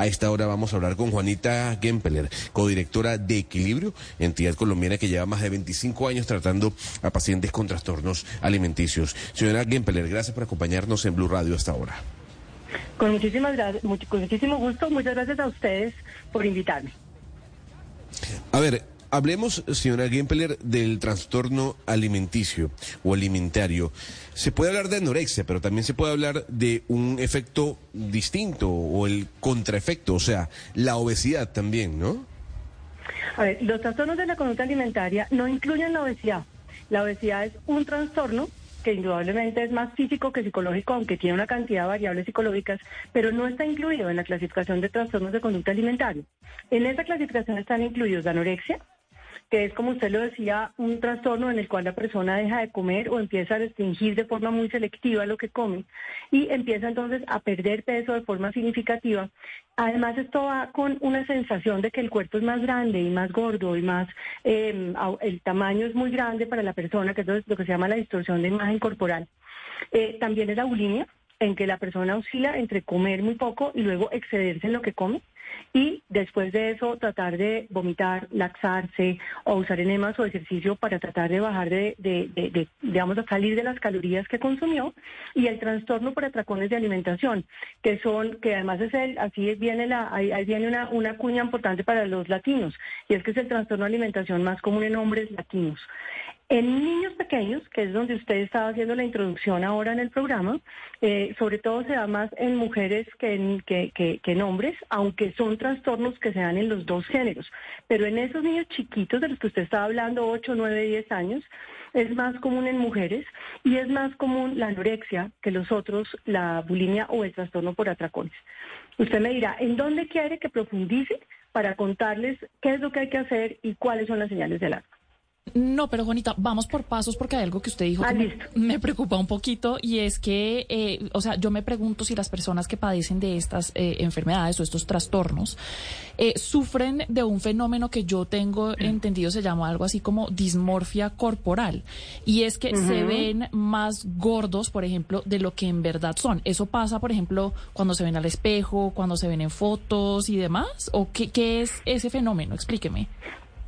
A esta hora vamos a hablar con Juanita Gempeler, codirectora de Equilibrio, entidad colombiana que lleva más de 25 años tratando a pacientes con trastornos alimenticios. Señora Gempeler, gracias por acompañarnos en Blue Radio hasta ahora. Con, muchísimas gracias, con muchísimo gusto, muchas gracias a ustedes por invitarme. A ver, Hablemos, señora Gempeler, del trastorno alimenticio o alimentario. Se puede hablar de anorexia, pero también se puede hablar de un efecto distinto o el contraefecto, o sea, la obesidad también, ¿no? A ver, los trastornos de la conducta alimentaria no incluyen la obesidad. La obesidad es un trastorno que indudablemente es más físico que psicológico, aunque tiene una cantidad de variables psicológicas, pero no está incluido en la clasificación de trastornos de conducta alimentaria. En esa clasificación están incluidos la anorexia, que es, como usted lo decía, un trastorno en el cual la persona deja de comer o empieza a restringir de forma muy selectiva lo que come y empieza entonces a perder peso de forma significativa. Además, esto va con una sensación de que el cuerpo es más grande y más gordo y más, em, el tamaño es muy grande para la persona, que es lo que se llama la distorsión de imagen corporal. Eh, también es la bulimia, en que la persona oscila entre comer muy poco y luego excederse en lo que come y después de eso tratar de vomitar, laxarse o usar enemas o ejercicio para tratar de bajar de, de, digamos, a salir de las calorías que consumió y el trastorno por atracones de alimentación, que son, que además es el, así viene la, ahí, viene una, una cuña importante para los latinos y es que es el trastorno de alimentación más común en hombres latinos. En niños pequeños, que es donde usted estaba haciendo la introducción ahora en el programa, eh, sobre todo se da más en mujeres que en, hombres, aunque son trastornos que se dan en los dos géneros. Pero en esos niños chiquitos de los que usted estaba hablando, 8, 9, 10 años, es más común en mujeres y es más común la anorexia que los otros, la bulimia o el trastorno por atracones. Usted me dirá, ¿en dónde quiere que profundice para contarles qué es lo que hay que hacer y cuáles son las señales del alarma? No, pero Juanita, vamos por pasos porque hay algo que usted dijo ah, que me, preocupa un poquito y es que, eh, o sea, yo me pregunto si las personas que padecen de estas eh, enfermedades o estos trastornos eh, sufren de un fenómeno que yo tengo entendido se llama algo así como dismorfia corporal y es que se ven más gordos, por ejemplo, de lo que en verdad son. ¿Eso pasa, por ejemplo, cuando se ven al espejo, cuando se ven en fotos y demás? ¿O qué, qué es ese fenómeno? Explíqueme.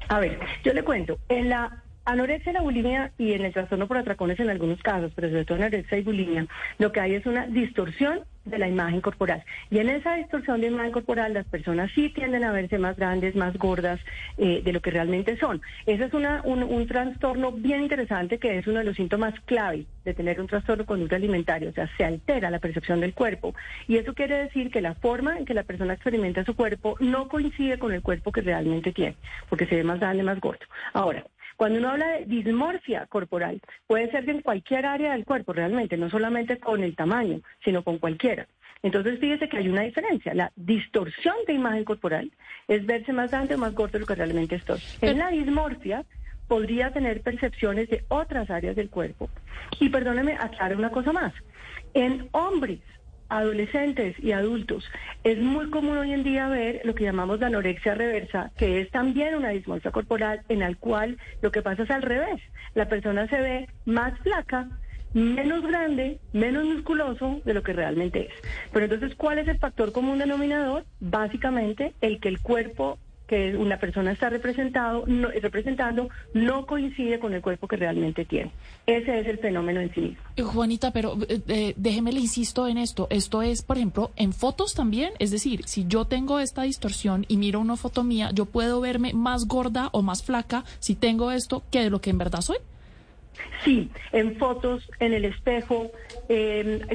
A ver, yo le cuento, en la anorexia, la bulimia y en el trastorno por atracones en algunos casos, pero sobre todo anorexia y bulimia, lo que hay es una distorsión de la imagen corporal. Y en esa distorsión de imagen corporal las personas sí tienden a verse más grandes, más gordas eh, de lo que realmente son. Ese es una, un, un, trastorno bien interesante que es uno de los síntomas clave de tener un trastorno conducta alimentaria, o sea, se altera la percepción del cuerpo. Y eso quiere decir que la forma en que la persona experimenta su cuerpo no coincide con el cuerpo que realmente tiene, porque se ve más grande, más gordo. Ahora, cuando uno habla de dismorfia corporal, puede ser en cualquier área del cuerpo realmente, no solamente con el tamaño, sino con cualquiera. Entonces fíjese que hay una diferencia. La distorsión de imagen corporal es verse más grande o más gordo de lo que realmente estoy. En la dismorfia podría tener percepciones de otras áreas del cuerpo. Y perdóneme, aclarar una cosa más. En hombres adolescentes y adultos, es muy común hoy en día ver lo que llamamos la anorexia reversa, que es también una dismorfia corporal en la cual lo que pasa es al revés. La persona se ve más flaca, menos grande, menos musculoso de lo que realmente es. Pero entonces, ¿cuál es el factor común denominador? Básicamente, el que el cuerpo que una persona está representado, no, representando no coincide con el cuerpo que realmente tiene. Ese es el fenómeno en sí mismo. Eh, Juanita, pero eh, eh, déjeme le insisto en esto. Esto es, por ejemplo, en fotos también. Es decir, si yo tengo esta distorsión y miro una foto mía, yo puedo verme más gorda o más flaca si tengo esto que de lo que en verdad soy. Sí, en fotos, en el espejo,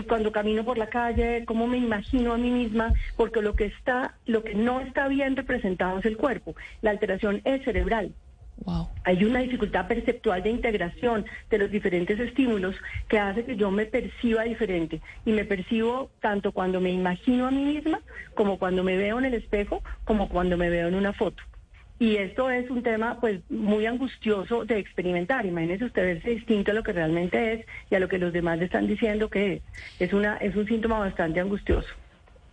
cuando camino por la calle, cómo me imagino a mí misma, porque lo que está, lo que no está bien representado es el cuerpo. La alteración es cerebral. Hay una dificultad perceptual de integración de los diferentes estímulos que hace que yo me perciba diferente y me percibo tanto cuando me imagino a mí misma como cuando me veo en el espejo como cuando me veo en una foto. Y esto es un tema pues muy angustioso de experimentar. Imagínese usted verse distinto a lo que realmente es y a lo que los demás le están diciendo que es. Es, una, es un síntoma bastante angustioso.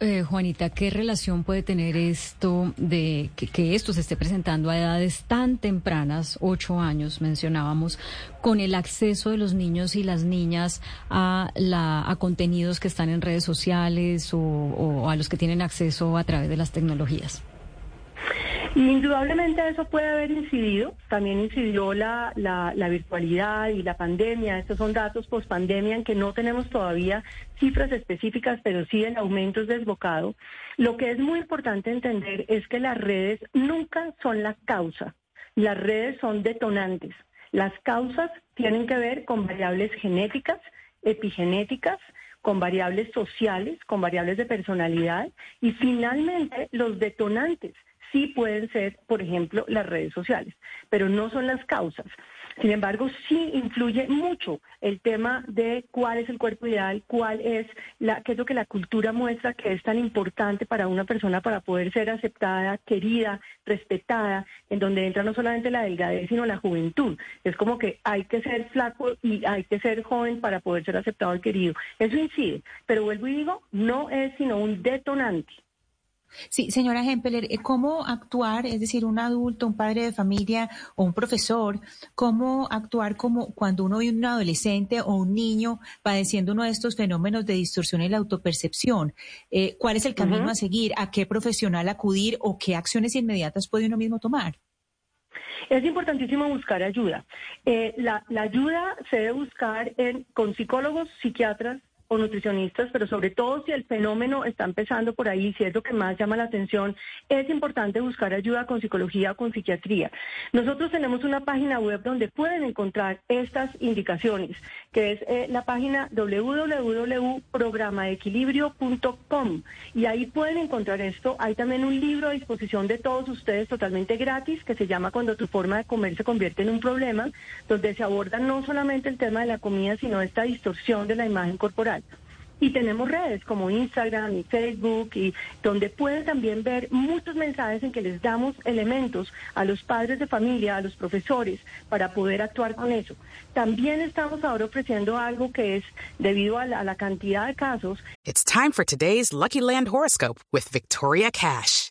Eh, Juanita, ¿qué relación puede tener esto de que, esto se esté presentando a edades tan tempranas, ocho años mencionábamos, con el acceso de los niños y las niñas a, la, a contenidos que están en redes sociales o a los que tienen acceso a través de las tecnologías? Indudablemente eso puede haber incidido, también incidió la, la, virtualidad y la pandemia, estos son datos post pandemia en que no tenemos todavía cifras específicas, pero sí el aumento es desbocado. Lo que es muy importante entender es que las redes nunca son la causa, las redes son detonantes. Las causas tienen que ver con variables genéticas, epigenéticas, con variables sociales, con variables de personalidad y finalmente los detonantes sí pueden ser, por ejemplo, las redes sociales, pero no son las causas. Sin embargo, sí influye mucho el tema de cuál es el cuerpo ideal, cuál es la, qué es lo que la cultura muestra que es tan importante para una persona para poder ser aceptada, querida, respetada, en donde entra no solamente la delgadez, sino la juventud. Es como que hay que ser flaco y hay que ser joven para poder ser aceptado y querido. Eso incide, pero vuelvo y digo, no es sino un detonante. Sí, señora Hempeler, eh, ¿cómo actuar, es decir, un adulto, un padre de familia o un profesor, cómo actuar como cuando uno ve un adolescente o un niño padeciendo uno de estos fenómenos de distorsión en la autopercepción? Eh, ¿Cuál es el camino a seguir? ¿A qué profesional acudir o qué acciones inmediatas puede uno mismo tomar? Es importantísimo buscar ayuda. Eh, la, la, ayuda se debe buscar en, con psicólogos, psiquiatras, o nutricionistas, pero sobre todo si el fenómeno está empezando por ahí, si es lo que más llama la atención, es importante buscar ayuda con psicología o con psiquiatría. Nosotros tenemos una página web donde pueden encontrar estas indicaciones, que es eh, la página www.programaequilibrio.com y ahí pueden encontrar esto. Hay también un libro a disposición de todos ustedes totalmente gratis que se llama Cuando tu forma de comer se convierte en un problema, donde se aborda no solamente el tema de la comida, sino esta distorsión de la imagen corporal y tenemos redes como Instagram y Facebook y donde pueden también ver muchos mensajes en que les damos elementos a los padres de familia, a los profesores para poder actuar con eso. También estamos ahora ofreciendo algo que es debido a la, cantidad de casos. It's time for today's Lucky Land horoscope with Victoria Cash.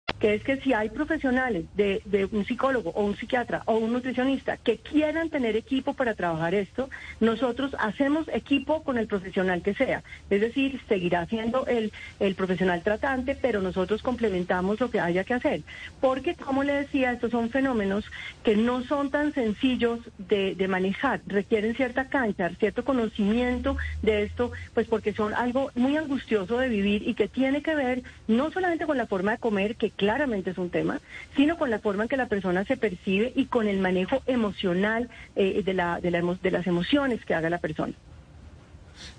Que es que si hay profesionales de, un psicólogo o un psiquiatra o un nutricionista que quieran tener equipo para trabajar esto, nosotros hacemos equipo con el profesional que sea. Es decir, seguirá siendo el, el profesional tratante, pero nosotros complementamos lo que haya que hacer. Porque, como le decía, estos son fenómenos que no son tan sencillos de, de manejar. Requieren cierta cancha, cierto conocimiento de esto, pues porque son algo muy angustioso de vivir y que tiene que ver no solamente con la forma de comer, que claramente es un tema, sino con la forma en que la persona se percibe y con el manejo emocional eh, de, la, de, de las emociones que haga la persona.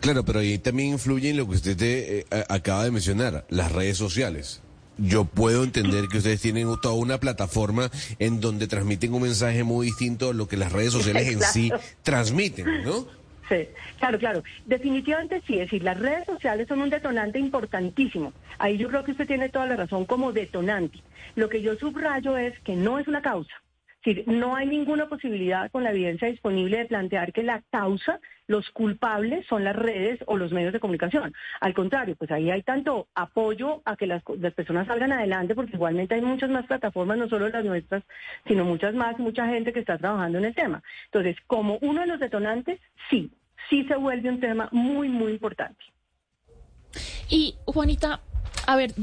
Claro, pero ahí también influye en lo que usted eh, acaba de mencionar, las redes sociales yo puedo entender que ustedes tienen toda una plataforma en donde transmiten un mensaje muy distinto a lo que las redes sociales en sí transmiten, ¿no? Sí, claro, claro. Definitivamente sí, es decir, las redes sociales son un detonante importantísimo. Ahí yo creo que usted tiene toda la razón como detonante. Lo que yo subrayo es que no es una causa decir, no hay ninguna posibilidad con la evidencia disponible de plantear que la causa, los culpables son las redes o los medios de comunicación. Al contrario, pues ahí hay tanto apoyo a que las, personas salgan adelante, porque igualmente hay muchas más plataformas, no solo las nuestras, sino muchas más, mucha gente que está trabajando en el tema. Entonces, como uno de los detonantes, sí, sí se vuelve un tema muy, muy importante. Y Juanita, a ver,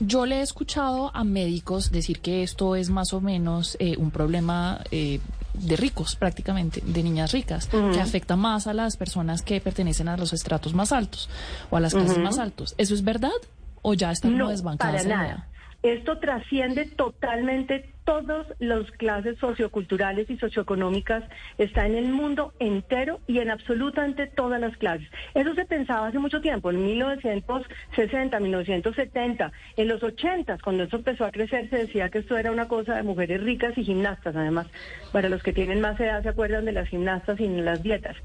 yo le he escuchado a médicos decir que esto es más o menos eh, un problema eh, de ricos prácticamente, de niñas ricas, que afecta más a las personas que pertenecen a los estratos más altos o a las clases más altos. ¿Eso es verdad o ya está no, desbancada para nada. Esto trasciende totalmente todas las clases socioculturales y socioeconómicas, está en el mundo entero y en absolutamente todas las clases. Eso se pensaba hace mucho tiempo, en 1960, 1970, en los 80, cuando eso empezó a crecer, se decía que esto era una cosa de mujeres ricas y gimnastas, además. Para los que tienen más edad se acuerdan de las gimnastas y las dietas.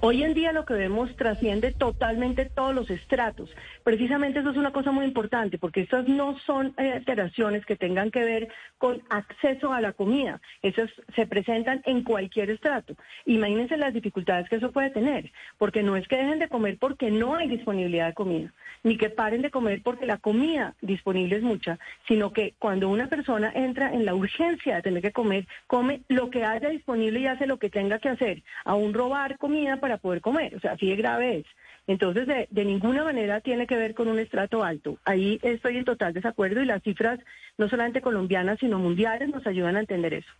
Hoy en día lo que vemos trasciende totalmente todos los estratos. Precisamente eso es una cosa muy importante, porque estas no son eh, alteraciones que tengan que ver con acceso a la comida. Esas se presentan en cualquier estrato. Imagínense las dificultades que eso puede tener, porque no es que dejen de comer porque no hay disponibilidad de comida, ni que paren de comer porque la comida disponible es mucha, sino que cuando una persona entra en la urgencia de tener que comer, come lo que haya disponible y hace lo que tenga que hacer, aún robar comida para poder comer, o sea, así de grave es. Entonces, de, ninguna manera tiene que ver con un estrato alto. Ahí estoy en total desacuerdo y las cifras, no solamente colombianas, sino mundiales, nos ayudan a entender eso.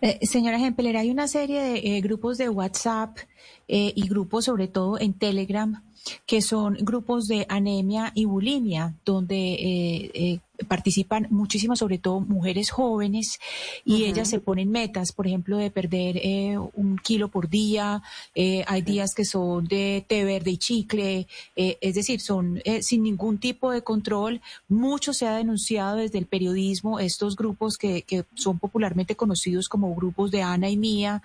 Eh, señora Gempeler, hay una serie de eh, grupos de WhatsApp eh, y grupos, sobre todo en Telegram, que son grupos de anemia y bulimia, donde eh, participan muchísimas, sobre todo mujeres jóvenes, y ellas se ponen metas, por ejemplo, de perder eh, un kilo por día, eh, hay días que son de té verde y chicle, eh, es decir, son eh, sin ningún tipo de control. Mucho se ha denunciado desde el periodismo estos grupos que, que son popularmente conocidos como grupos de Ana y Mía,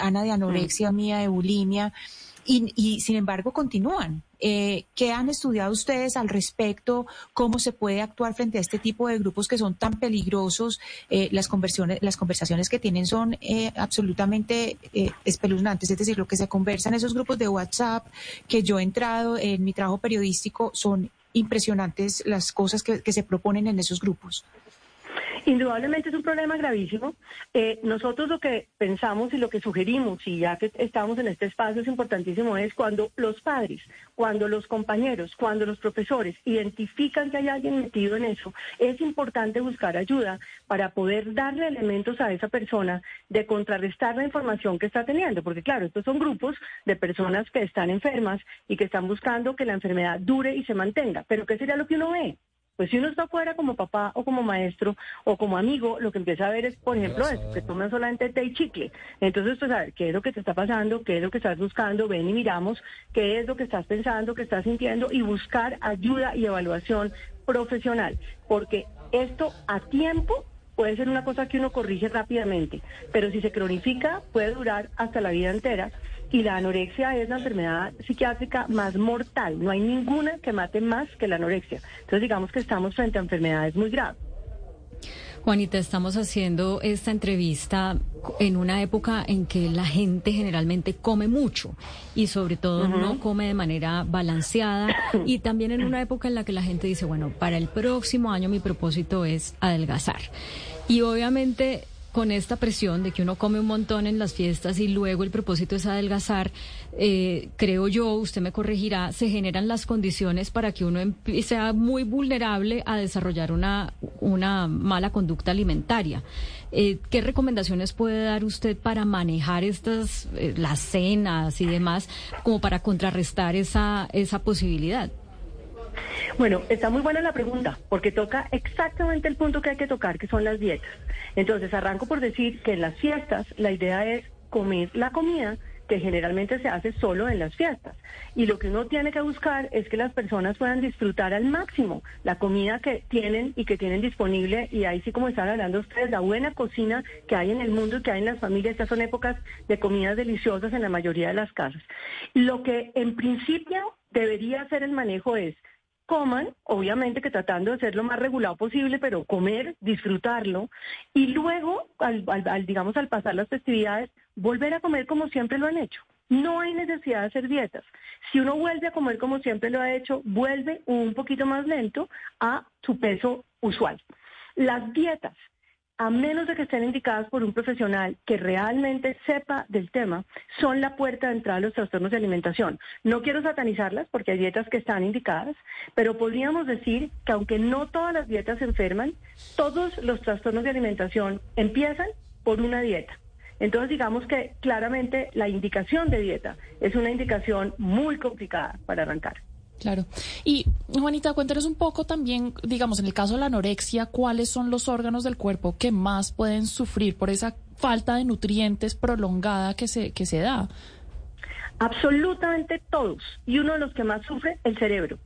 Ana de anorexia, Mía de bulimia y, y sin embargo continúan. Eh, ¿Qué han estudiado ustedes al respecto? ¿Cómo se puede actuar frente a este tipo de grupos que son tan peligrosos? Eh, las, conversiones, las conversaciones que tienen son eh, absolutamente eh, espeluznantes, es decir, lo que se conversa en esos grupos de WhatsApp que yo he entrado en mi trabajo periodístico son impresionantes las cosas que, que se proponen en esos grupos. Indudablemente es un problema gravísimo. Eh, nosotros lo que pensamos y lo que sugerimos, y ya que estamos en este espacio es importantísimo, es cuando los padres, cuando los compañeros, cuando los profesores identifican que hay alguien metido en eso, es importante buscar ayuda para poder darle elementos a esa persona de contrarrestar la información que está teniendo. Porque claro, estos son grupos de personas que están enfermas y que están buscando que la enfermedad dure y se mantenga. Pero ¿qué sería lo que uno ve? Pues si uno está afuera como papá o como maestro o como amigo, lo que empieza a ver es, por ejemplo, eso, que toman solamente té y chicle. Entonces, pues a ver, ¿qué es lo que te está pasando? ¿Qué es lo que estás buscando? Ven y miramos qué es lo que estás pensando, qué estás sintiendo y buscar ayuda y evaluación profesional. Porque esto a tiempo puede ser una cosa que uno corrige rápidamente, pero si se cronifica puede durar hasta la vida entera y la anorexia es la enfermedad psiquiátrica más mortal. No hay ninguna que mate más que la anorexia. Entonces digamos que estamos frente a enfermedades muy graves. Juanita, estamos haciendo esta entrevista en una época en que la gente generalmente come mucho y sobre todo no come de manera balanceada y también en una época en la que la gente dice, bueno, para el próximo año mi propósito es adelgazar. Y obviamente con esta presión de que uno come un montón en las fiestas y luego el propósito es adelgazar, eh, creo yo, usted me corregirá, se generan las condiciones para que uno sea muy vulnerable a desarrollar una, una mala conducta alimentaria. Eh, ¿Qué recomendaciones puede dar usted para manejar estas, eh, las cenas y demás, como para contrarrestar esa, esa posibilidad? Bueno, está muy buena la pregunta, porque toca exactamente el punto que hay que tocar, que son las dietas. Entonces, arranco por decir que en las fiestas la idea es comer la comida que generalmente se hace solo en las fiestas. Y lo que uno tiene que buscar es que las personas puedan disfrutar al máximo la comida que tienen y que tienen disponible. Y ahí sí, como están hablando ustedes, la buena cocina que hay en el mundo y que hay en las familias. Estas son épocas de comidas deliciosas en la mayoría de las casas. Lo que en principio debería hacer el manejo es coman, obviamente que tratando de ser lo más regulado posible, pero comer, disfrutarlo, y luego, al, al, al, digamos, al pasar las festividades, volver a comer como siempre lo han hecho. No hay necesidad de hacer dietas. Si uno vuelve a comer como siempre lo ha hecho, vuelve un poquito más lento a su peso usual. Las dietas a menos de que estén indicadas por un profesional que realmente sepa del tema, son la puerta de entrada a los trastornos de alimentación. No quiero satanizarlas porque hay dietas que están indicadas, pero podríamos decir que aunque no todas las dietas enferman, todos los trastornos de alimentación empiezan por una dieta. Entonces, digamos que claramente la indicación de dieta es una indicación muy complicada para arrancar. Claro. Y Juanita, cuéntanos un poco también, digamos, en el caso de la anorexia, ¿cuáles son los órganos del cuerpo que más pueden sufrir por esa falta de nutrientes prolongada que se, que se da? Absolutamente todos. Y uno de los que más sufre, el cerebro.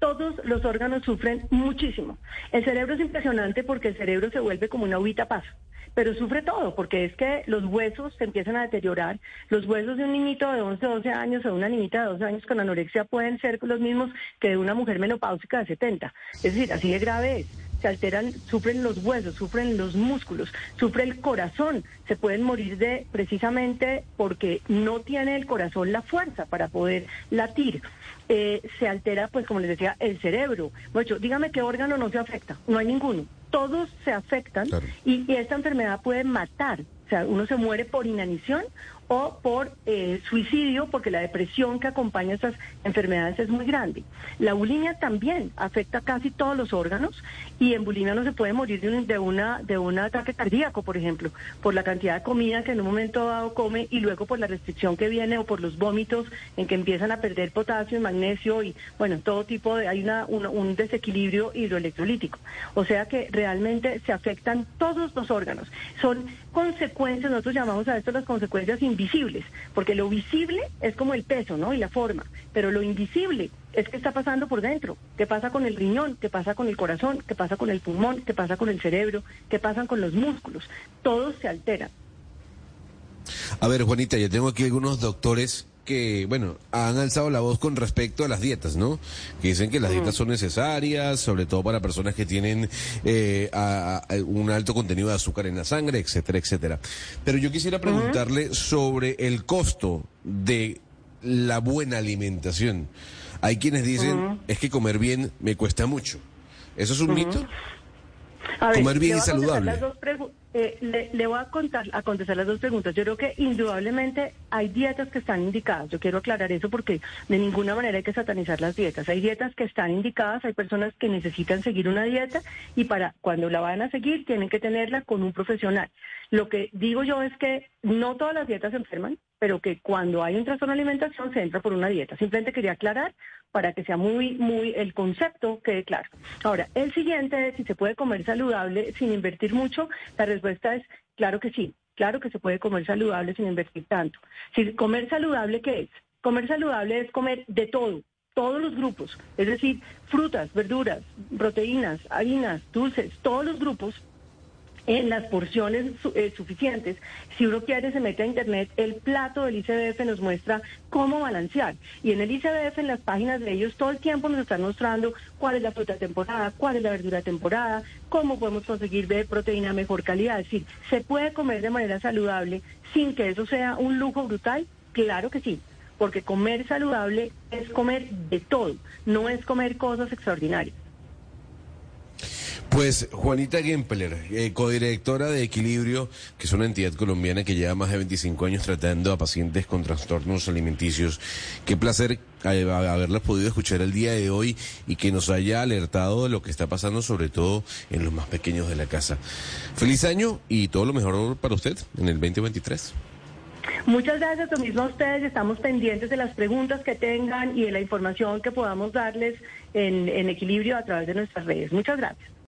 Todos los órganos sufren muchísimo. El cerebro es impresionante porque el cerebro se vuelve como una uvita pasa pero sufre todo, porque es que los huesos se empiezan a deteriorar. Los huesos de un niñito de 11, 12 años o de una niñita de 12 años con anorexia pueden ser los mismos que de una mujer menopáusica de 70. Es decir, así de grave es se alteran, sufren los huesos, sufren los músculos, sufre el corazón, se pueden morir de precisamente porque no tiene el corazón la fuerza para poder latir. Eh, se altera, pues como les decía, el cerebro. Bueno, dígame qué órgano no se afecta, no hay ninguno. Todos se afectan y, y esta enfermedad puede matar. O sea, uno se muere por inanición o por eh, suicidio, porque la depresión que acompaña estas enfermedades es muy grande. La bulimia también afecta casi todos los órganos y en bulimia no se puede morir de un, de una, de un ataque cardíaco, por ejemplo, por la cantidad de comida que en un momento dado come y luego por la restricción que viene o por los vómitos en que empiezan a perder potasio y magnesio y, bueno, todo tipo de, hay una, un desequilibrio hidroelectrolítico. O sea que realmente se afectan todos los órganos. Son consecuencias, nosotros llamamos a esto las consecuencias invisibles, porque lo visible es como el peso, ¿no? Y la forma, pero lo invisible es que está pasando por dentro, qué pasa con el riñón, qué pasa con el corazón, qué pasa con el pulmón, qué pasa con el cerebro, qué pasa con los músculos, todos se alteran. A ver, Juanita, yo tengo aquí algunos doctores que, bueno, han alzado la voz con respecto a las dietas, ¿no? Que dicen que las dietas son necesarias, sobre todo para personas que tienen eh, un alto contenido de azúcar en la sangre, etcétera, etcétera. Pero yo quisiera preguntarle sobre el costo de la buena alimentación. Hay quienes dicen, es que comer bien me cuesta mucho. ¿Eso es un mito? comer bien y saludable. Eh, le, voy a contar, a contestar las dos preguntas. Yo creo que indudablemente hay dietas que están indicadas. Yo quiero aclarar eso porque de ninguna manera hay que satanizar las dietas. Hay dietas que están indicadas, hay personas que necesitan seguir una dieta y para cuando la vayan a seguir tienen que tenerla con un profesional. Lo que digo yo es que no todas las dietas enferman, pero que cuando hay un trastorno de alimentación se entra por una dieta. Simplemente quería aclarar para que sea muy, muy, el concepto quede claro. Ahora, el siguiente es si se puede comer saludable sin invertir mucho. La respuesta es claro que sí, claro que se puede comer saludable sin invertir tanto. Si comer saludable, ¿qué es? Comer saludable es comer de todo, todos los grupos, es decir, frutas, verduras, proteínas, harinas, dulces, todos los grupos en las porciones eh, suficientes. Si uno quiere, se mete a Internet, el plato del ICBF nos muestra cómo balancear. Y en el ICBF, en las páginas de ellos, todo el tiempo nos están mostrando cuál es la fruta temporada, cuál es la verdura temporada, cómo podemos conseguir de proteína mejor calidad. Es decir, ¿se puede comer de manera saludable sin que eso sea un lujo brutal? Claro que sí porque comer saludable es comer de todo, no es comer cosas extraordinarias. Pues Juanita Gempler, eh, codirectora de Equilibrio, que es una entidad colombiana que lleva más de 25 años tratando a pacientes con trastornos alimenticios. Qué placer eh, haberlas podido escuchar el día de hoy y que nos haya alertado de lo que está pasando, sobre todo en los más pequeños de la casa. Feliz año y todo lo mejor para usted en el 2023. Muchas gracias, lo mismo a ustedes. Estamos pendientes de las preguntas que tengan y de la información que podamos darles en, en equilibrio a través de nuestras redes. Muchas gracias.